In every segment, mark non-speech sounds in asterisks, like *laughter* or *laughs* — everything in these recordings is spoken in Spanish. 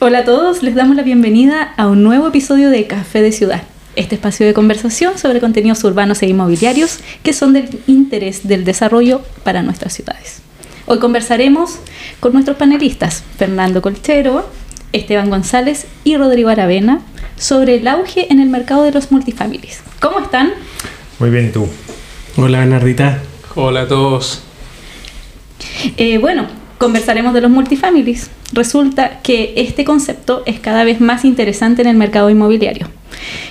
Hola a todos, les damos la bienvenida a un nuevo episodio de Café de Ciudad, este espacio de conversación sobre contenidos urbanos e inmobiliarios que son del interés del desarrollo para nuestras ciudades. Hoy conversaremos con nuestros panelistas, Fernando Colchero, Esteban González y Rodrigo Aravena, sobre el auge en el mercado de los multifamilies. ¿Cómo están? Muy bien, ¿y tú? Hola, Bernardita. Hola a todos. Eh, bueno, conversaremos de los multifamilies. Resulta que este concepto es cada vez más interesante en el mercado inmobiliario.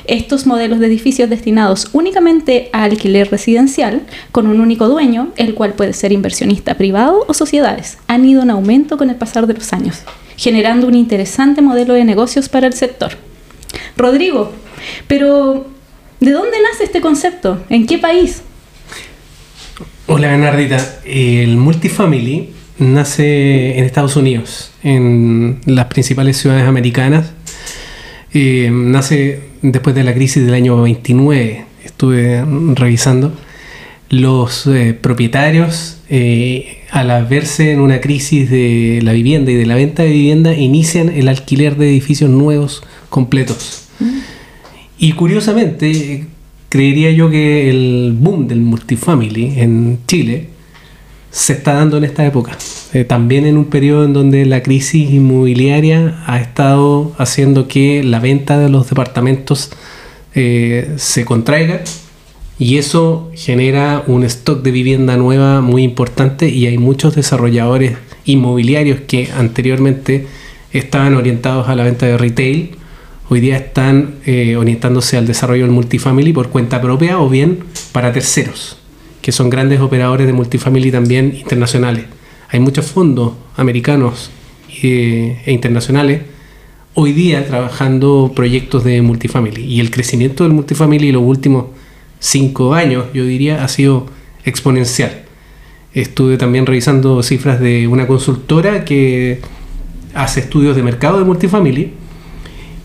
Estos modelos de edificios destinados únicamente a alquiler residencial, con un único dueño, el cual puede ser inversionista privado o sociedades, han ido en aumento con el pasar de los años, generando un interesante modelo de negocios para el sector. Rodrigo, pero ¿de dónde nace este concepto? ¿En qué país? Hola, Bernardita. El multifamily nace en Estados Unidos, en las principales ciudades americanas. Eh, nace después de la crisis del año 29, estuve revisando. Los eh, propietarios, eh, al verse en una crisis de la vivienda y de la venta de vivienda, inician el alquiler de edificios nuevos completos. Mm. Y curiosamente, creería yo que el boom del multifamily en Chile se está dando en esta época. Eh, también en un periodo en donde la crisis inmobiliaria ha estado haciendo que la venta de los departamentos eh, se contraiga y eso genera un stock de vivienda nueva muy importante y hay muchos desarrolladores inmobiliarios que anteriormente estaban orientados a la venta de retail, hoy día están eh, orientándose al desarrollo del multifamily por cuenta propia o bien para terceros que son grandes operadores de multifamily también internacionales. Hay muchos fondos americanos e, e internacionales hoy día trabajando proyectos de multifamily. Y el crecimiento del multifamily en los últimos cinco años, yo diría, ha sido exponencial. Estuve también revisando cifras de una consultora que hace estudios de mercado de multifamily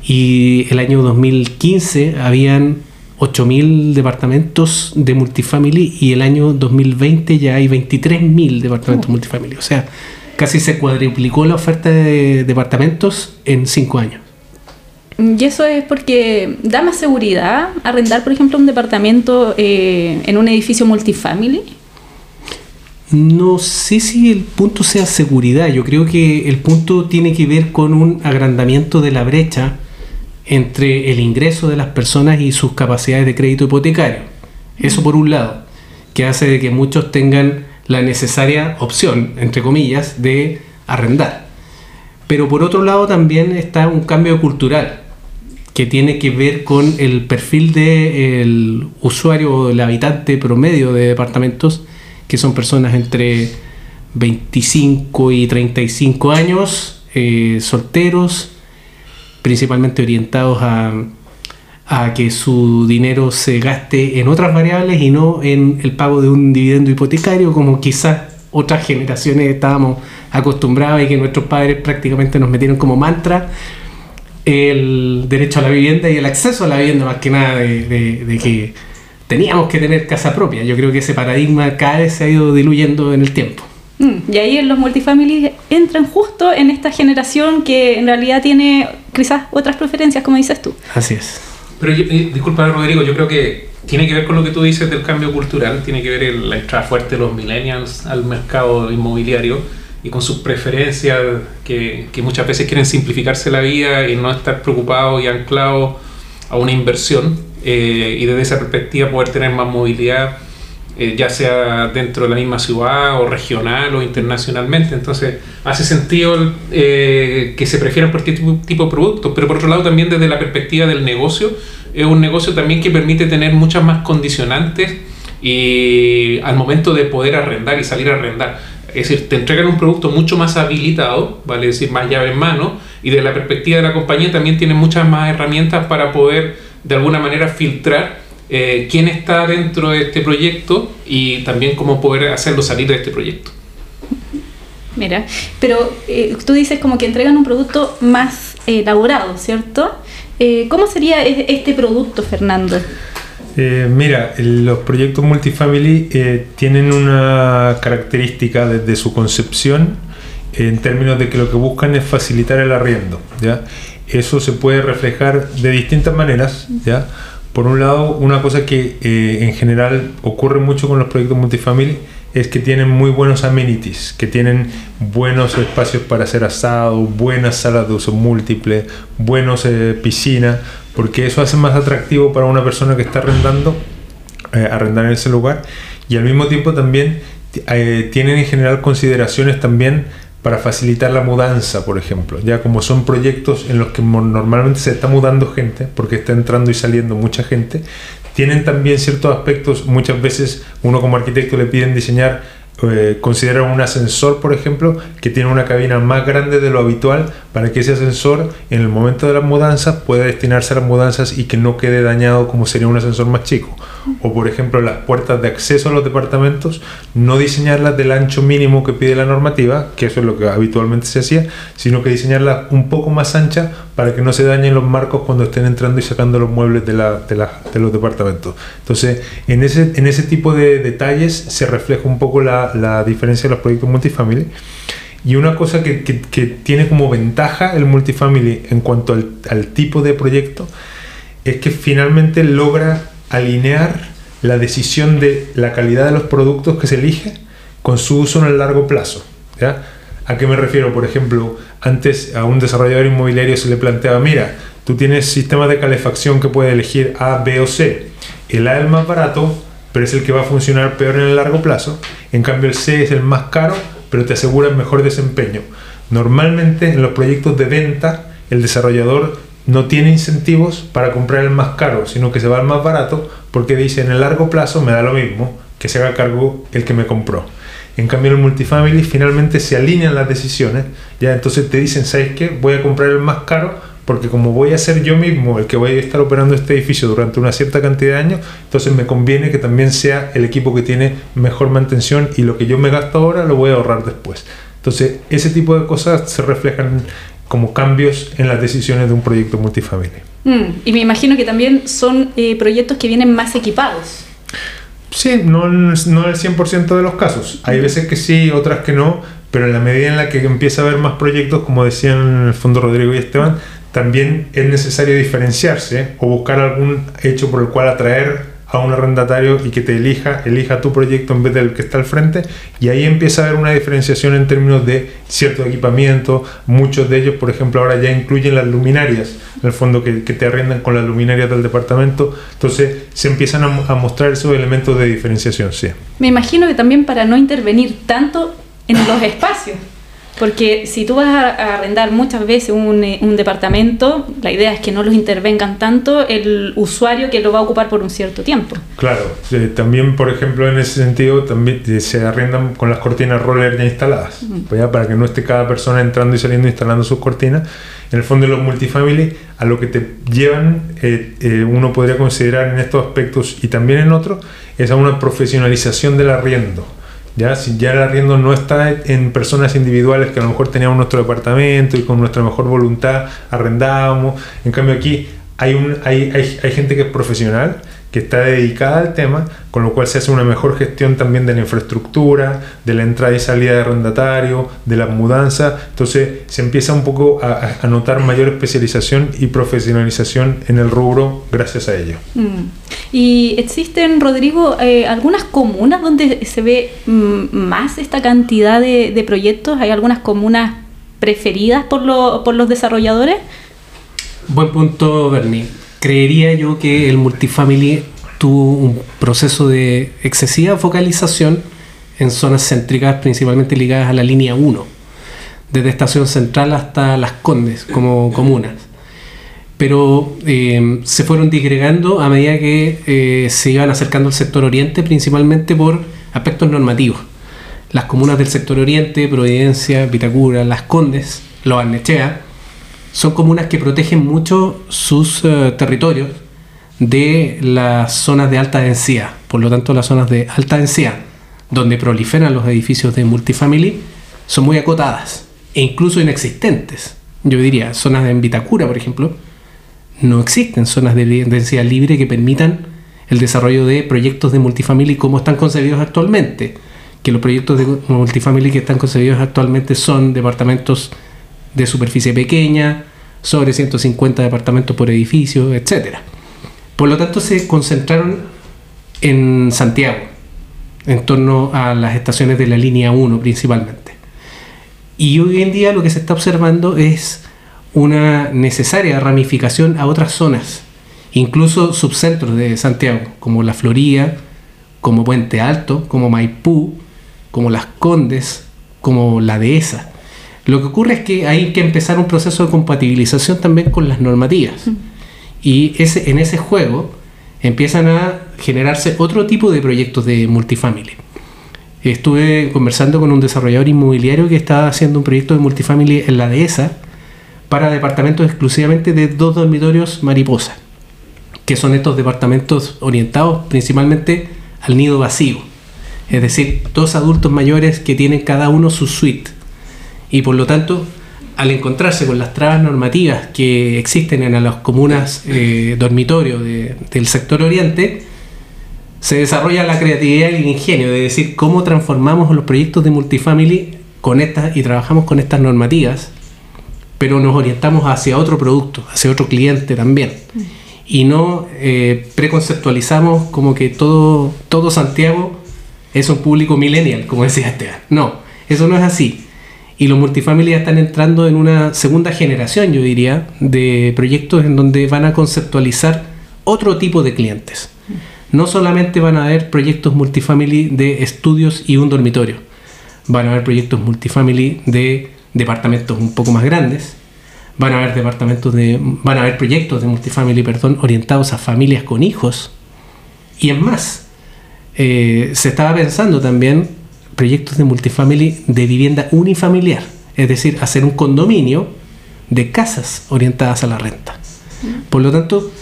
y el año 2015 habían 8.000 departamentos de multifamily y el año 2020 ya hay 23.000 departamentos oh. multifamily. O sea, casi se cuadriplicó la oferta de departamentos en 5 años. Y eso es porque da más seguridad arrendar, por ejemplo, un departamento eh, en un edificio multifamily. No sé si el punto sea seguridad. Yo creo que el punto tiene que ver con un agrandamiento de la brecha entre el ingreso de las personas y sus capacidades de crédito hipotecario. Eso por un lado, que hace de que muchos tengan la necesaria opción, entre comillas, de arrendar. Pero por otro lado también está un cambio cultural que tiene que ver con el perfil del usuario o del habitante promedio de departamentos, que son personas entre 25 y 35 años, eh, solteros, principalmente orientados a, que su dinero se gaste en otras variables y no en el pago de un dividendo hipotecario, como quizás otras generaciones estábamos acostumbrados y que nuestros padres prácticamente nos metieron como mantra el derecho a la vivienda y el acceso a la vivienda, más que nada de, que teníamos que tener casa propia. Yo creo que ese paradigma cada vez se ha ido diluyendo en el tiempo. Mm, y ahí en los multifamilies entran justo en esta generación que en realidad tiene quizás otras preferencias, como dices tú. Así es. Pero eh, disculpa Rodrigo, yo creo que tiene que ver con lo que tú dices del cambio cultural, tiene que ver la entrada fuerte de los millennials al mercado inmobiliario y con sus preferencias que, que muchas veces quieren simplificarse la vida y no estar preocupados y anclados a una inversión eh, y desde esa perspectiva poder tener más movilidad eh, ya sea dentro de la misma ciudad o regional o internacionalmente. Entonces, hace sentido eh, que se prefieran por este tipo de productos, pero por otro lado también desde la perspectiva del negocio, es un negocio también que permite tener muchas más condicionantes y al momento de poder arrendar y salir a arrendar. Es decir, te entregan un producto mucho más habilitado, vale decir, más llave en mano, y desde la perspectiva de la compañía también tiene muchas más herramientas para poder de alguna manera filtrar eh, quién está dentro de este proyecto y también cómo poder hacerlo salir de este proyecto. Mira, pero eh, tú dices como que entregan un producto más elaborado, ¿cierto? Eh, ¿Cómo sería este producto, Fernando? mira, los proyectos multifamily tienen una característica desde su concepción en términos de que lo que buscan es facilitar el arriendo. ¿ya? Eso se puede reflejar de distintas maneras. ¿ya? Por un lado, una cosa que eh, en general ocurre mucho con los proyectos multifamily es que tienen muy buenos amenities, que tienen buenos espacios para hacer asado, buenas salas de uso múltiple, buenos eh, piscinas, porque eso hace más atractivo para una persona que está arrendando eh, arrendar en ese lugar. Y al mismo tiempo también tienen en general consideraciones también para facilitar la mudanza, por ejemplo, ya como son proyectos en los que normalmente se está mudando gente, porque está entrando y saliendo mucha gente, tienen también ciertos aspectos, muchas veces uno como arquitecto le piden diseñar eh, un ascensor, por ejemplo, que tiene una cabina más grande de lo habitual para que ese ascensor en el momento de las mudanzas pueda destinarse a las mudanzas y que no quede dañado como sería un ascensor más chico. O por ejemplo las puertas de acceso a los departamentos, no diseñarlas del ancho mínimo que pide la normativa, que eso es lo que habitualmente se hacía, sino que diseñarlas un poco más ancha para que no se dañen los marcos cuando estén entrando y sacando los muebles de, de los departamentos. Entonces, en ese, en ese tipo de detalles se refleja un poco la, la diferencia de los proyectos multifamily. Y una cosa que, que, tiene como ventaja el multifamily en cuanto al, tipo de proyecto es que finalmente logra alinear la decisión de la calidad de los productos que se elige con su uso en el largo plazo. ¿A qué me refiero? Por ejemplo, antes a un desarrollador inmobiliario se le planteaba, mira, tú tienes sistemas de calefacción que puedes elegir A, B o C. El A es el más barato, pero es el que va a funcionar peor en el largo plazo. En cambio, el C es el más caro, pero te asegura el mejor desempeño. Normalmente en los proyectos de venta, el desarrollador no tiene incentivos para comprar el más caro, sino que se va al más barato porque dice en el largo plazo me da lo mismo que se haga cargo el que me compró. En cambio en el multifamily finalmente se alinean las decisiones, ya entonces te dicen, ¿sabes qué? Voy a comprar el más caro porque como voy a ser yo mismo el que voy a estar operando este edificio durante una cierta cantidad de años, entonces me conviene que también sea el equipo que tiene mejor mantención y lo que yo me gasto ahora lo voy a ahorrar después. Entonces, ese tipo de cosas se reflejan como cambios en las decisiones de un proyecto multifamiliar. Mm, y me imagino que también son eh, proyectos que vienen más equipados. Sí, no, no el 100% de los casos. Hay veces que sí, otras que no, pero en la medida en la que empieza a haber más proyectos, como decían en el fondo Rodrigo y Esteban, también es necesario diferenciarse o buscar algún hecho por el cual atraer a un arrendatario y que te elija, elija tu proyecto en vez del que está al frente y ahí empieza a haber una diferenciación en términos de cierto equipamiento, muchos de ellos por ejemplo ahora ya incluyen las luminarias, en el fondo que, que te arrendan con las luminarias del departamento, entonces se empiezan a, a mostrar esos elementos de diferenciación, sí. Me imagino que también para no intervenir tanto en los espacios. Porque si tú vas a arrendar muchas veces un, un, departamento, la idea es que no los intervengan tanto el usuario que lo va a ocupar por un cierto tiempo. Claro, eh, también por ejemplo en ese sentido también se arrendan con las cortinas roller ya instaladas, uh -huh. para que no esté cada persona entrando y saliendo instalando sus cortinas. En el fondo de los multifamily a lo que te llevan, eh, eh, uno podría considerar en estos aspectos y también en otros, es a una profesionalización del arriendo. ¿Ya? Si ya el arriendo no está en personas individuales que a lo mejor teníamos nuestro departamento y con nuestra mejor voluntad arrendábamos, en cambio aquí hay, un, hay, hay, hay gente que es profesional, que está dedicada al tema, con lo cual se hace una mejor gestión también de la infraestructura, de la entrada y salida de arrendatario, de las mudanzas. Entonces se empieza un poco a, a, notar mayor especialización y profesionalización en el rubro gracias a ello. Mm. ¿Y existen, Rodrigo, eh, algunas comunas donde se ve mm, más esta cantidad de, de, proyectos? ¿Hay algunas comunas preferidas por, lo, por los desarrolladores? Buen punto, Bernie creería yo que el multifamily tuvo un proceso de excesiva focalización en zonas céntricas, principalmente ligadas a la línea 1, desde Estación Central hasta Las Condes como comunas. Pero eh, se fueron disgregando a medida que eh, se iban acercando al sector oriente, principalmente por aspectos normativos. Las comunas del sector oriente, Providencia, Vitacura, Las Condes, Lo Arnechea, son comunas que protegen mucho sus uh, territorios de las zonas de alta densidad. Por lo tanto, las zonas de alta densidad, donde proliferan los edificios de multifamily, son muy acotadas e incluso inexistentes. Yo diría, zonas de Vitacura, por ejemplo, no existen zonas de densidad libre que permitan el desarrollo de proyectos de multifamily como están concebidos actualmente, que los proyectos de multifamily que están concebidos actualmente son departamentos de superficie pequeña, sobre 150 departamentos por edificio, etc. Por lo tanto, se concentraron en Santiago, en torno a las estaciones de la línea 1 principalmente. Y hoy en día lo que se está observando es una necesaria ramificación a otras zonas, incluso subcentros de Santiago, como La Florida, como Puente Alto, como Maipú, como Las Condes, como La Dehesa. Lo que ocurre es que hay que empezar un proceso de compatibilización también con las normativas. Y ese, en ese juego empiezan a generarse otro tipo de proyectos de multifamily. Estuve conversando con un desarrollador inmobiliario que estaba haciendo un proyecto de multifamily en la dehesa para departamentos exclusivamente de dos dormitorios mariposa, que son estos departamentos orientados principalmente al nido vacío. Es decir, dos adultos mayores que tienen cada uno su suite. Y por lo tanto, al encontrarse con las trabas normativas que existen en las comunas eh, dormitorios del sector oriente, se desarrolla la creatividad y el ingenio de decir cómo transformamos los proyectos de multifamily con estas y trabajamos con estas normativas, pero nos orientamos hacia otro producto, hacia otro cliente también. Y no eh, preconceptualizamos como que todo, todo Santiago es un público millennial, como decía Esteban. No, eso no es así. Y los multifamily están entrando en una segunda generación, yo diría, de proyectos en donde van a conceptualizar otro tipo de clientes. No solamente van a haber proyectos multifamily de estudios y un dormitorio. Van a haber proyectos multifamily de departamentos un poco más grandes. Van a haber departamentos de van a haber proyectos de multifamily, perdón, orientados a familias con hijos. Y en más, eh, se estaba pensando también proyectos de multifamily de vivienda unifamiliar, es decir, hacer un condominio de casas orientadas a la renta. Por lo tanto,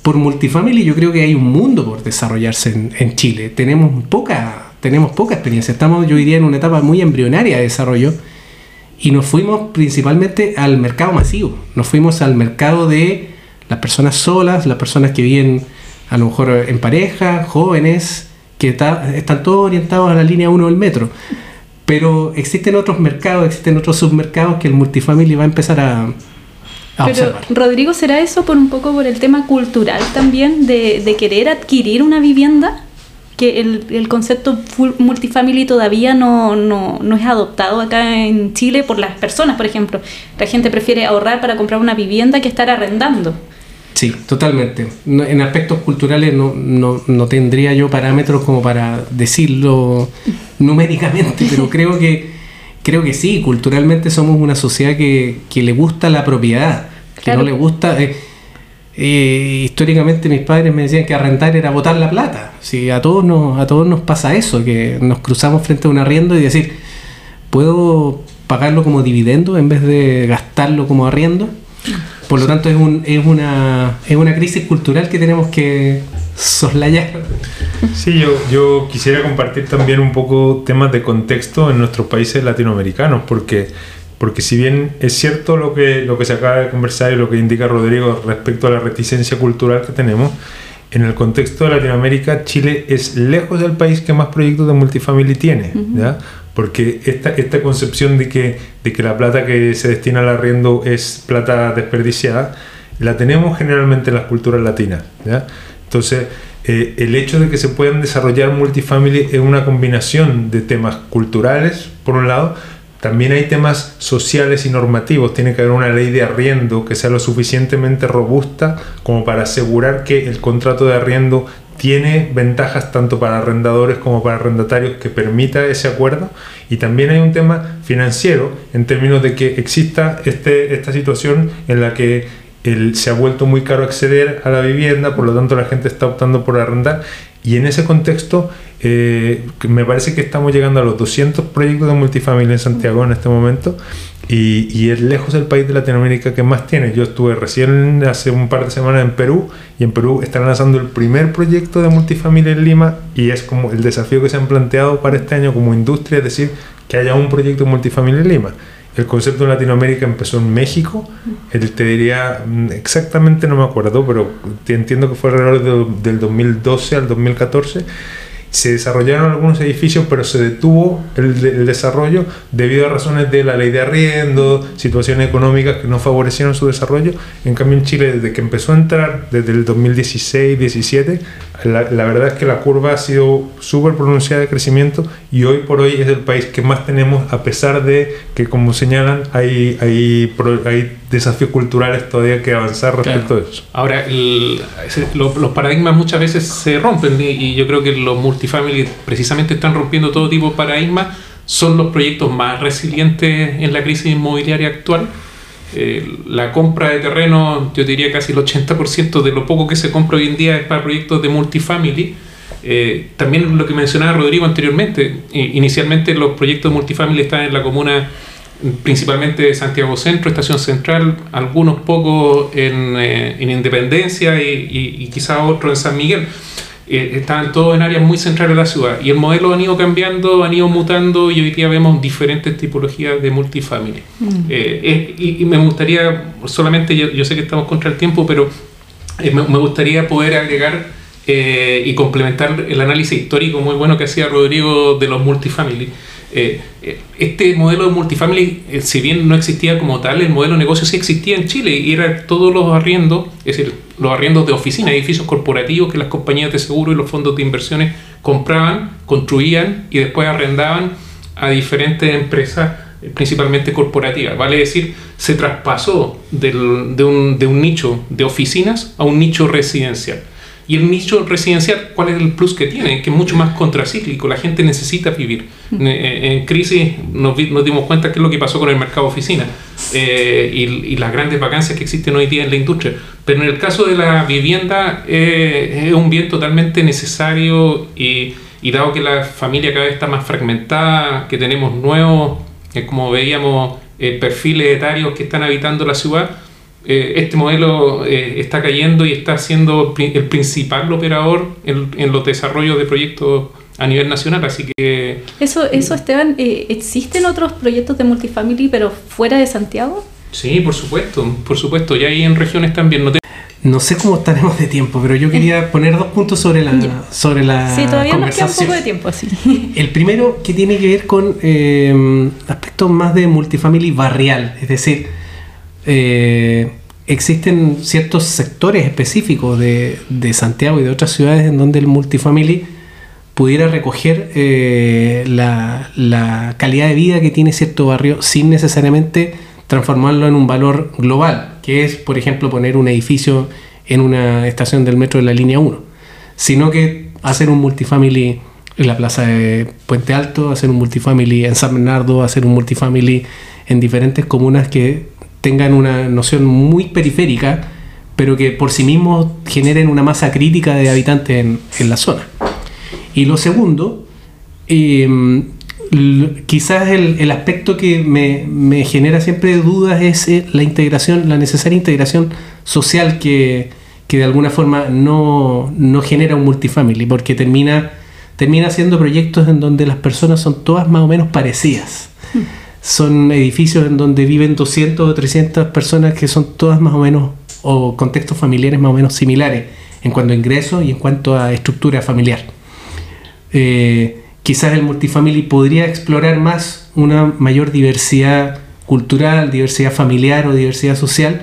por multifamily yo creo que hay un mundo por desarrollarse en, Chile. Tenemos poca, tenemos poca experiencia. Estamos, yo diría, en una etapa muy embrionaria de desarrollo y nos fuimos principalmente al mercado masivo. Nos fuimos al mercado de las personas solas, las personas que viven a lo mejor en pareja, jóvenes, que están todos orientados a la línea 1 del metro. Pero existen otros mercados, existen otros submercados que el multifamily va a empezar a, a Pero, Rodrigo, ¿será eso por un poco por el tema cultural también de, de querer adquirir una vivienda? Que el, el concepto multifamily todavía no, no, no, es adoptado acá en Chile por las personas, por ejemplo. La gente prefiere ahorrar para comprar una vivienda que estar arrendando. Sí, totalmente. en aspectos culturales no, no, no, tendría yo parámetros como para decirlo *laughs* numéricamente, pero creo que, creo que sí, culturalmente somos una sociedad que, que le gusta la propiedad, que no le gusta... Eh, eh, históricamente mis padres me decían que arrendar era botar la plata. Sí, a todos nos, a todos nos pasa eso, que nos cruzamos frente a un arriendo y decir, ¿puedo pagarlo como dividendo en vez de gastarlo como arriendo? *laughs* Por lo tanto, es, un, es, una, es una crisis cultural que tenemos que soslayar. Sí, yo, yo quisiera compartir también un poco temas de contexto en nuestros países latinoamericanos, porque, porque si bien es cierto lo que, lo que se acaba de conversar y lo que indica Rodrigo respecto a la reticencia cultural que tenemos, en el contexto de Latinoamérica, Chile es lejos del país que más proyectos de multifamily tiene. ¿ya? Porque esta, esta concepción de que, de que la plata que se destina al arriendo es plata desperdiciada, la tenemos generalmente en las culturas latinas. Entonces, eh, el hecho de que se puedan desarrollar multifamily es una combinación de temas culturales, por un lado, también hay temas sociales y normativos. Tiene que haber una ley de arriendo que sea lo suficientemente robusta como para asegurar que el contrato de arriendo tiene ventajas tanto para arrendadores como para arrendatarios que permita ese acuerdo. Y también hay un tema financiero en términos de que exista este, esta situación en la que el, se ha vuelto muy caro acceder a la vivienda, por lo tanto la gente está optando por arrendar. Y en ese contexto eh, me parece que estamos llegando a los 200 proyectos de multifamily en Santiago en este momento y, es lejos el país de Latinoamérica que más tiene. Yo estuve recién hace un par de semanas en Perú y en Perú están lanzando el primer proyecto de multifamily en Lima y es como el desafío que se han planteado para este año como industria, es decir, que haya un proyecto de multifamily en Lima. El concepto en Latinoamérica empezó en México, él te diría mm, exactamente, no me acuerdo, pero entiendo que fue alrededor del 2012 al 2014 se desarrollaron algunos edificios, pero se detuvo el, el, desarrollo debido a razones de la ley de arriendo, situaciones económicas que no favorecieron su desarrollo. En cambio, en Chile, desde que empezó a entrar, desde el 2016-17, la, la, verdad es que la curva ha sido súper pronunciada de crecimiento y hoy por hoy es el país que más tenemos, a pesar de que, como señalan, hay, hay, hay desafíos culturales todavía que avanzar respecto claro. a eso. Ahora, el, los, los paradigmas muchas veces se rompen y, y yo creo que los multifamily precisamente están rompiendo todo tipo de paradigmas, son los proyectos más resilientes en la crisis inmobiliaria actual. Eh, la compra de terreno, yo diría casi el 80% de lo poco que se compra hoy en día es para proyectos de multifamily. Eh, también lo que mencionaba Rodrigo anteriormente, inicialmente los proyectos de multifamily están en la comuna principalmente Santiago Centro, Estación Central, algunos pocos en, eh, en Independencia y, y, y quizás otros en San Miguel eh, estaban todos en áreas muy centrales de la ciudad y el modelo han ido cambiando, han ido mutando y hoy día vemos diferentes tipologías de multifamily. Mm. Eh, y, y, me gustaría, solamente yo, yo, sé que estamos contra el tiempo, pero eh, me, me, gustaría poder agregar y complementar el análisis histórico muy bueno que hacía Rodrigo de los multifamily. Este modelo de multifamily, si bien no existía como tal, el modelo de negocio sí existía en Chile y era todos los arriendos, es decir, los arriendos de oficinas, edificios corporativos que las compañías de seguro y los fondos de inversiones compraban, construían y después arrendaban a diferentes empresas, principalmente corporativas. Vale decir, se traspasó de un nicho de oficinas a un nicho residencial. Y el nicho residencial, ¿cuál es el plus que tiene? Que es mucho más contracíclico, la gente necesita vivir. En, en crisis nos, nos, dimos cuenta qué es lo que pasó con el mercado oficina eh, y, y, las grandes vacancias que existen hoy día en la industria. Pero en el caso de la vivienda eh, es un bien totalmente necesario y, y, dado que la familia cada vez está más fragmentada, que tenemos nuevos, eh, como veíamos, perfiles etarios que están habitando la ciudad, eh, este modelo eh, está cayendo y está siendo el principal operador en, en, los desarrollos de proyectos a nivel nacional, así que... Eso, eso Esteban, eh, ¿existen otros proyectos de multifamily pero fuera de Santiago? Sí, por supuesto, por supuesto, y hay en regiones también. No, te... no sé cómo estaremos de tiempo, pero yo quería poner dos puntos sobre la, sobre la Sí, todavía nos queda un poco de tiempo, así. *laughs* El primero que tiene que ver con eh, aspectos más de multifamily barrial, es decir, eh, existen ciertos sectores específicos de, de, Santiago y de otras ciudades en donde el multifamily pudiera recoger eh, la, la, calidad de vida que tiene cierto barrio sin necesariamente transformarlo en un valor global, que es, por ejemplo, poner un edificio en una estación del metro de la línea 1, sino que hacer un multifamily en la plaza de Puente Alto, hacer un multifamily en San Bernardo, hacer un multifamily en diferentes comunas que tengan una noción muy periférica, pero que por sí mismos generen una masa crítica de habitantes en, la zona. Y lo segundo, eh, quizás el, aspecto que me, genera siempre dudas es eh, la integración, la necesaria integración social que, que de alguna forma no, no, genera un multifamily, porque termina, termina siendo proyectos en donde las personas son todas más o menos parecidas. Mm son edificios en donde viven 200 o 300 personas que son todas más o menos, o contextos familiares más o menos similares en cuanto a ingresos y en cuanto a estructura familiar. Eh, quizás el multifamily podría explorar más una mayor diversidad cultural, diversidad familiar o diversidad social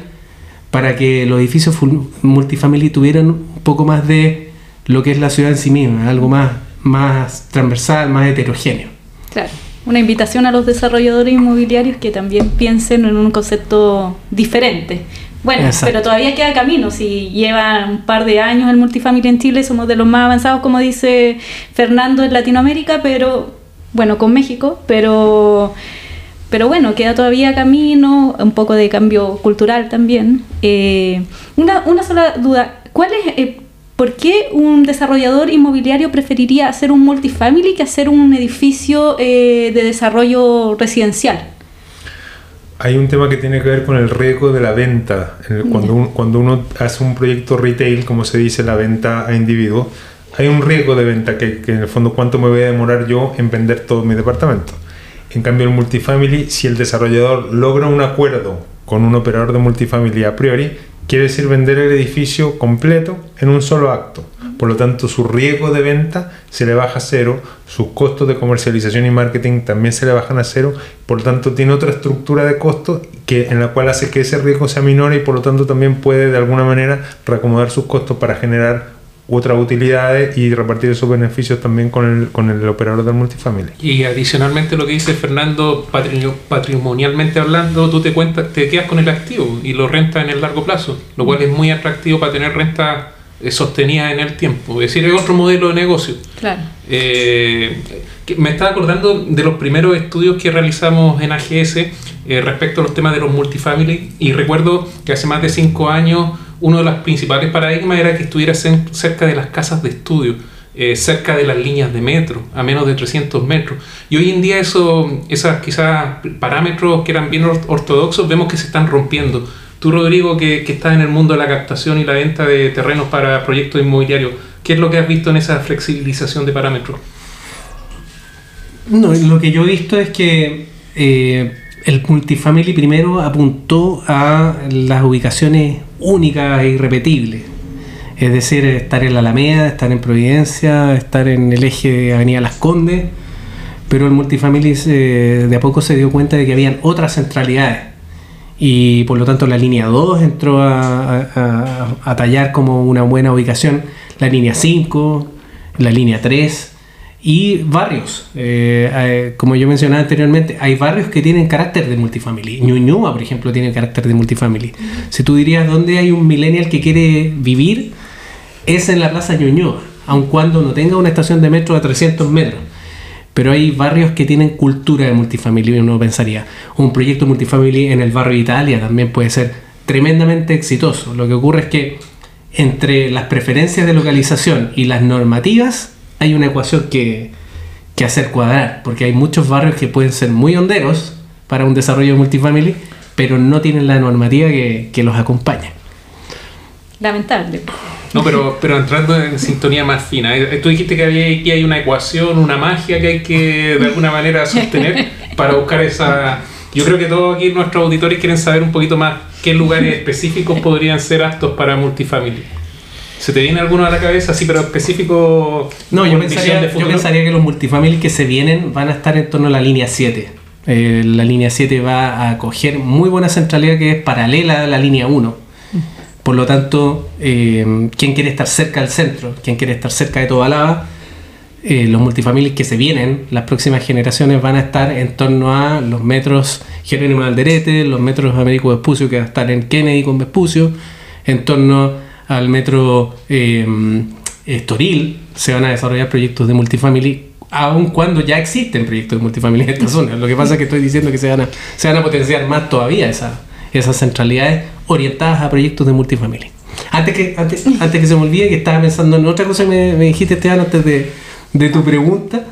para que los edificios multifamily tuvieran un poco más de lo que es la ciudad en sí misma, algo más, más transversal, más heterogéneo. Claro una invitación a los desarrolladores inmobiliarios que también piensen en un concepto diferente. Bueno, Exacto. pero todavía queda camino. Si lleva un par de años el multifamily en Chile, somos de los más avanzados, como dice Fernando, en Latinoamérica, pero bueno, con México, pero, pero bueno, queda todavía camino, un poco de cambio cultural también. Eh, una, una sola duda, ¿cuál es... Eh, ¿Por qué un desarrollador inmobiliario preferiría hacer un multifamily que hacer un edificio eh, de desarrollo residencial? Hay un tema que tiene que ver con el riesgo de la venta. Cuando, un, cuando uno hace un proyecto retail, como se dice, la venta a individuo, hay un riesgo de venta que, que en el fondo cuánto me voy a demorar yo en vender todo mi departamento. En cambio, el multifamily, si el desarrollador logra un acuerdo con un operador de multifamily a priori, quiere decir vender el edificio completo en un solo acto. por lo tanto su riesgo de venta se le baja a cero, sus costos de comercialización y marketing también se le bajan a cero, por lo tanto tiene otra estructura de costos que, en la cual hace que ese riesgo sea menor y por lo tanto también puede de alguna manera reacomodar sus costos para generar otras utilidades y repartir esos beneficios también con el, con el operador del multifamily. Y adicionalmente lo que dice Fernando, patrimonialmente hablando, tú te, cuentas, te quedas con el activo y lo rentas en el largo plazo, lo cual es muy atractivo para tener renta eh, sostenida en el tiempo. Es decir, es otro modelo de negocio. Claro. Eh, me estaba acordando de los primeros estudios que realizamos en AGS eh, respecto a los temas de los multifamily y recuerdo que hace más de cinco años uno de los principales paradigmas era que estuviera cerca de las casas de estudio, eh, cerca de las líneas de metro, a menos de 300 metros. Y hoy en día eso, esos quizás parámetros que eran bien ortodoxos, vemos que se están rompiendo. Tú, Rodrigo, que, que estás en el mundo de la captación y la venta de terrenos para proyectos inmobiliarios, ¿qué es lo que has visto en esa flexibilización de parámetros? No, lo que yo he visto es que eh, el multifamily primero apuntó a las ubicaciones únicas e irrepetibles. Es decir, estar en la Alameda, estar en Providencia, estar en el eje de Avenida Las Condes. Pero el multifamily de a poco se dio cuenta de que habían otras centralidades. Y por lo tanto la línea 2 entró a, a tallar como una buena ubicación. La línea 5, la línea 3 y barrios. Eh, eh, como yo mencionaba anteriormente, hay barrios que tienen carácter de multifamily. Ñuñoa, por ejemplo, tiene carácter de multifamily. Si tú dirías dónde hay un millennial que quiere vivir, es en la Plaza Ñuñoa, aun cuando no tenga una estación de metro a 300 metros. Pero hay barrios que tienen cultura de multifamily, uno pensaría. Un proyecto multifamily en el barrio Italia también puede ser tremendamente exitoso. Lo que ocurre es que entre las preferencias de localización y las normativas, hay una ecuación que, hacer cuadrar, porque hay muchos barrios que pueden ser muy honderos para un desarrollo multifamily, pero no tienen la normativa que, los acompaña. Lamentable. No, pero, pero entrando en sintonía más fina, eh, tú dijiste que había, aquí hay una ecuación, una magia que hay que de alguna manera sostener para buscar esa... Yo creo que todos aquí nuestros auditores quieren saber un poquito más qué lugares específicos podrían ser aptos para multifamily. ¿Se te viene alguno a la cabeza, sí, pero específico? No, yo pensaría, yo pensaría, que los multifamily que se vienen van a estar en torno a la línea 7. Eh, la línea 7 va a coger muy buena centralidad que es paralela a la línea 1. Por lo tanto, eh, quien quiere estar cerca del centro, quien quiere estar cerca de toda lava, eh, los multifamilies que se vienen, las próximas generaciones van a estar en torno a los metros Jerónimo Alderete, los metros Américo Vespucio que va a estar en Kennedy con Vespucio, en torno al metro em, Estoril, se van a desarrollar proyectos de multifamily, aun cuando ya existen proyectos de multifamily en esta zona. Lo que pasa es que estoy diciendo que se van a, se van a potenciar más todavía esa, esas centralidades orientadas a proyectos de multifamily. Antes que, antes, antes que se me olvide, que estaba pensando en otra cosa que me, me dijiste, Esteban, antes de, de, tu pregunta.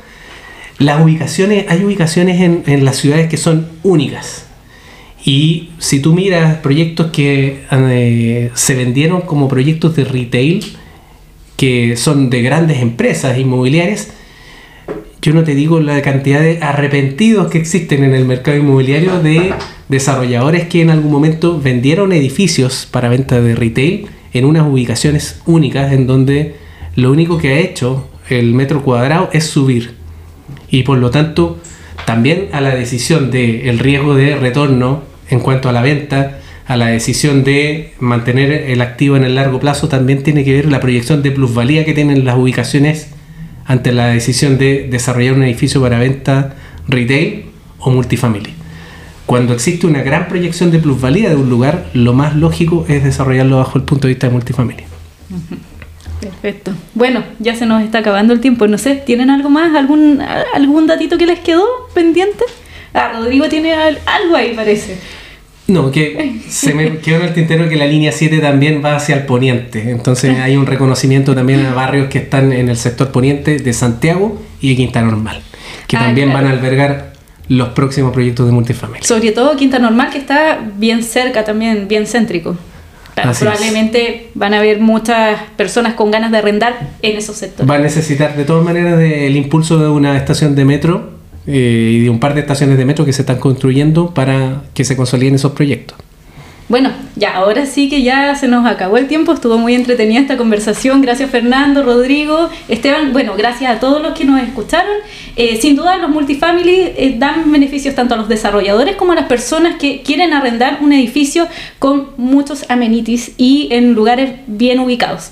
Las ubicaciones, hay ubicaciones en, en las ciudades que son únicas y si tú miras proyectos que eh, se vendieron como proyectos de retail, que son de grandes empresas inmobiliarias, yo no te digo la cantidad de arrepentidos que existen en el mercado inmobiliario de desarrolladores que en algún momento vendieron edificios para venta de retail en unas ubicaciones únicas en donde lo único que ha hecho el metro cuadrado es subir. Y por lo tanto, también a la decisión del el riesgo de retorno en cuanto a la venta, a la decisión de mantener el activo en el largo plazo, también tiene que ver la proyección de plusvalía que tienen las ubicaciones ante la decisión de desarrollar un edificio para venta retail o multifamily. Cuando existe una gran proyección de plusvalía de un lugar, lo más lógico es desarrollarlo bajo el punto de vista de multifamily. Perfecto. Bueno, ya se nos está acabando el tiempo. No sé, ¿tienen algo más? ¿Algún, algún datito que les quedó pendiente? Ah, Rodrigo tiene algo ahí, parece. No, que se me quedó en el tintero que la línea 7 también va hacia el poniente. Entonces hay un reconocimiento también a barrios que están en el sector poniente de Santiago y de Quinta Normal, que ah, también van a albergar los próximos proyectos de multifamily. Sobre todo Quinta Normal, que está bien cerca también, bien céntrico. probablemente van a haber muchas personas con ganas de arrendar en esos sectores. Va a necesitar de todas maneras el impulso de una estación de metro eh, y de un par de estaciones de metro que se están construyendo para que se consoliden esos proyectos. Bueno, ya, ahora sí que ya se nos acabó el tiempo, estuvo muy entretenida esta conversación. Gracias Fernando, Rodrigo, Esteban, bueno, gracias a todos los que nos escucharon. Eh, sin duda los multifamily eh, dan beneficios tanto a los desarrolladores como a las personas que quieren arrendar un edificio con muchos amenities y en lugares bien ubicados.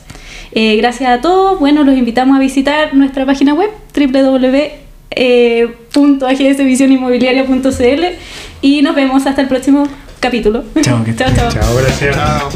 Gracias a todos, bueno, los invitamos a visitar nuestra página web www.agsvisioninmobiliaria.cl y nos vemos hasta el próximo capítulo. Chao, *laughs* chao, chao. Chao, gracias. Chao.